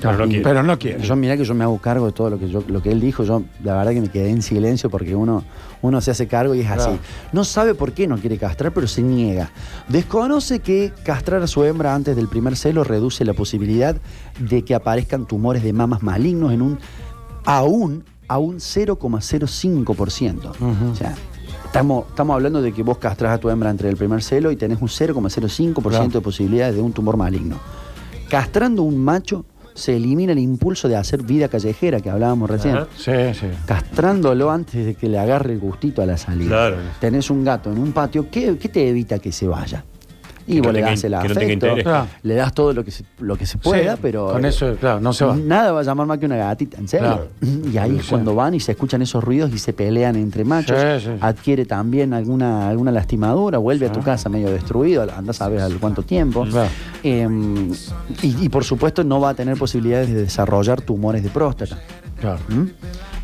[SPEAKER 4] Pero no quiere.
[SPEAKER 1] Pero no quiere.
[SPEAKER 2] Yo mirá que yo me hago cargo de todo lo que yo, lo que él dijo. Yo la verdad que me quedé en silencio porque uno, uno se hace cargo y es así.
[SPEAKER 1] Claro.
[SPEAKER 2] No sabe por qué no quiere castrar, pero se niega. Desconoce que castrar a su hembra antes del primer celo reduce la posibilidad de que aparezcan tumores de mamas malignos en un aún a un 0,05%.
[SPEAKER 1] Ujú.
[SPEAKER 2] O sea, estamos, estamos hablando de que vos castras a tu hembra entre el primer celo y tenés un 0,05%
[SPEAKER 1] Claro.
[SPEAKER 2] de posibilidades de un tumor maligno. Castrando un macho se elimina el impulso de hacer vida callejera que hablábamos recién.
[SPEAKER 4] Ajá.
[SPEAKER 1] Sí, sí.
[SPEAKER 2] Castrándolo antes de que le agarre el gustito a la salida.
[SPEAKER 4] Claro.
[SPEAKER 2] Tenés un gato en un patio, ¿qué, qué te evita que se vaya? Y vos
[SPEAKER 4] no
[SPEAKER 2] le das el
[SPEAKER 4] no
[SPEAKER 2] afecto,
[SPEAKER 4] interés.
[SPEAKER 1] Claro.
[SPEAKER 2] le das todo lo que se, lo que se pueda,
[SPEAKER 1] Sí,
[SPEAKER 2] pero
[SPEAKER 1] Con
[SPEAKER 2] eh,
[SPEAKER 1] eso, claro, no se va.
[SPEAKER 2] Nada va a llamar más que una gatita, en serio. Y ahí es
[SPEAKER 1] Sí.
[SPEAKER 2] cuando van y se escuchan esos ruidos y se pelean entre machos.
[SPEAKER 1] Sí, sí.
[SPEAKER 2] Adquiere también alguna, alguna lastimadura, vuelve a tu casa medio destruido, andás a ver al cuánto tiempo.
[SPEAKER 1] Claro.
[SPEAKER 2] Eh, y, y por supuesto no va a tener posibilidades de desarrollar tumores de próstata.
[SPEAKER 1] Claro.
[SPEAKER 2] ¿Mm?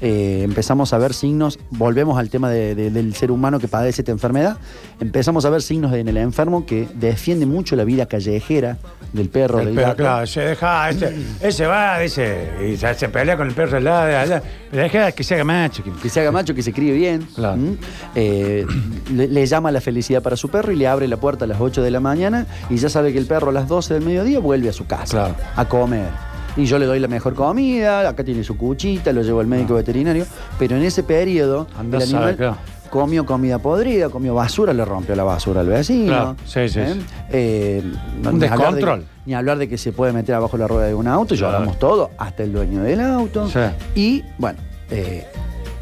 [SPEAKER 2] Eh, empezamos a ver signos, volvemos al tema de- de- del ser humano que padece esta enfermedad, empezamos a ver signos en el enfermo que defiende mucho la vida callejera del perro,
[SPEAKER 1] El
[SPEAKER 2] del
[SPEAKER 1] perro,
[SPEAKER 2] gato.
[SPEAKER 1] claro, se deja, ese, ese va, dice, y se, se pelea con el perro al lado de allá. Deja que se haga macho. que-
[SPEAKER 2] que se haga macho, que se críe bien.
[SPEAKER 1] Claro.
[SPEAKER 2] ¿Mm? Eh, le, le llama la felicidad para su perro y le abre la puerta a las 8 de la mañana y ya sabe que el perro a las 12 del mediodía vuelve a su casa
[SPEAKER 1] Claro.
[SPEAKER 2] a comer. Y yo le doy la mejor comida, acá tiene su cuchita, lo llevo al médico veterinario, pero en ese periodo
[SPEAKER 1] Andá
[SPEAKER 2] el animal comió comida podrida, comió basura, le rompió la basura al vecino.
[SPEAKER 1] Claro, sí, sí,
[SPEAKER 2] ¿eh?
[SPEAKER 1] sí.
[SPEAKER 2] Eh,
[SPEAKER 1] Un
[SPEAKER 2] ni hablar de-
[SPEAKER 1] descontrol.
[SPEAKER 2] ni hablar de que se puede meter abajo la rueda de un auto,
[SPEAKER 1] Claro.
[SPEAKER 2] lloramos todo, hasta el dueño del auto.
[SPEAKER 1] Sí.
[SPEAKER 2] Y bueno, eh,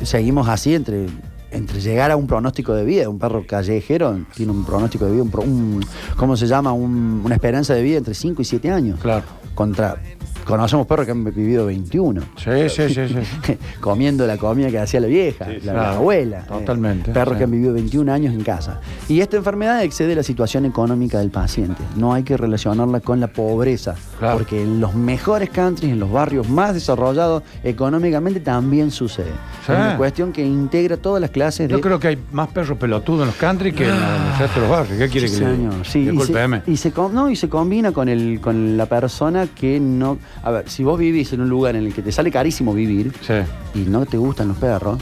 [SPEAKER 2] seguimos así entre, entre llegar a un pronóstico de vida. Un perro callejero tiene un pronóstico de vida, un, pro- un- ¿cómo se llama? Un- una esperanza de vida entre 5 y 7 años.
[SPEAKER 1] Claro.
[SPEAKER 2] Contra, conocemos perros que han vivido 21.
[SPEAKER 1] Sí, sí, sí, sí.
[SPEAKER 2] comiendo la comida que hacía la vieja,
[SPEAKER 3] Sí,
[SPEAKER 2] la,
[SPEAKER 1] Claro,
[SPEAKER 2] abuela.
[SPEAKER 1] totalmente,
[SPEAKER 2] Eh, perros
[SPEAKER 1] sí.
[SPEAKER 2] que han vivido 21 años en casa. Y esta enfermedad excede la situación económica del paciente. No hay que relacionarla con la pobreza.
[SPEAKER 1] Claro.
[SPEAKER 2] Porque en los mejores countries, en los barrios más desarrollados económicamente, también sucede.
[SPEAKER 1] Sí.
[SPEAKER 2] Es una cuestión que integra todas las clases de.
[SPEAKER 1] Yo creo que hay más perros pelotudos en los country que en el resto de los barrios. ¿Qué quiere
[SPEAKER 2] Sí,
[SPEAKER 1] que le
[SPEAKER 2] señor. Sí, y, se, y se no, y se combina con, el, con la persona que no. A ver, si vos vivís en un lugar en el que te sale carísimo vivir
[SPEAKER 1] Sí,
[SPEAKER 2] y no te gustan los perros,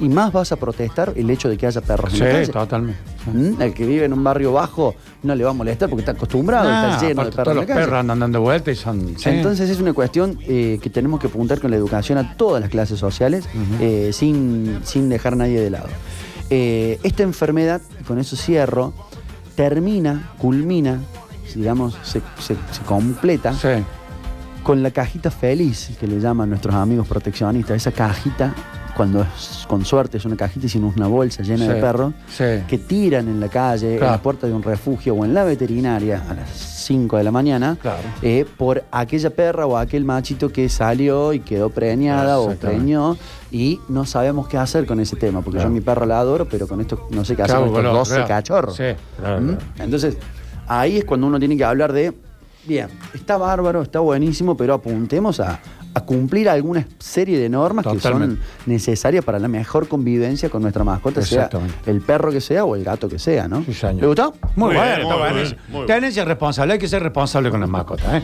[SPEAKER 2] y más vas a protestar el hecho de que haya perros
[SPEAKER 1] sí,
[SPEAKER 2] en la calle.
[SPEAKER 1] totalmente.
[SPEAKER 2] ¿Mm? El que vive en un barrio bajo no le va a molestar porque está acostumbrado a
[SPEAKER 1] Nah,
[SPEAKER 2] estar lleno de
[SPEAKER 1] aparte,
[SPEAKER 2] perros
[SPEAKER 1] todos
[SPEAKER 2] en
[SPEAKER 1] los
[SPEAKER 2] calle.
[SPEAKER 1] perros andan dando vueltas y son. sí.
[SPEAKER 2] Entonces es una cuestión eh, que tenemos que apuntar con la educación a todas las clases sociales eh, sin, sin dejar a nadie de lado. Eh, esta enfermedad, y con eso cierro, termina, culmina, digamos, se, se- se completa
[SPEAKER 1] Sí,
[SPEAKER 2] con la cajita feliz que le llaman nuestros amigos proteccionistas. Esa cajita, cuando es, con suerte es una cajita y si no es una bolsa llena
[SPEAKER 1] Sí,
[SPEAKER 2] de perros,
[SPEAKER 1] sí.
[SPEAKER 2] que tiran en la calle, en la puerta de un refugio o en la veterinaria a las 5 de la mañana,
[SPEAKER 1] Claro.
[SPEAKER 2] eh, por aquella perra o aquel machito que salió y quedó preñada o preñó y no sabemos qué hacer con ese tema, porque
[SPEAKER 1] Claro.
[SPEAKER 2] yo a mi perro la adoro, pero con esto no sé qué hacer con estos
[SPEAKER 1] bueno,
[SPEAKER 2] 12
[SPEAKER 1] claro.
[SPEAKER 2] cachorros.
[SPEAKER 1] Sí,
[SPEAKER 2] ¿Mm? Entonces, ahí es cuando uno tiene que hablar de, bien, está bárbaro, está buenísimo, pero apuntemos a, a cumplir alguna serie de normas que son necesarias para la mejor convivencia con nuestra mascota, sea el perro que sea o el gato que sea, ¿no?
[SPEAKER 1] Sí, señor.
[SPEAKER 2] ¿Le gustó?
[SPEAKER 1] Muy,
[SPEAKER 3] Muy
[SPEAKER 1] bueno,
[SPEAKER 3] bien,
[SPEAKER 1] está
[SPEAKER 3] muy
[SPEAKER 1] buenísimo.
[SPEAKER 3] bien, muy bien.
[SPEAKER 1] Tenencia responsable, hay que ser responsable con las mascotas, ¿eh?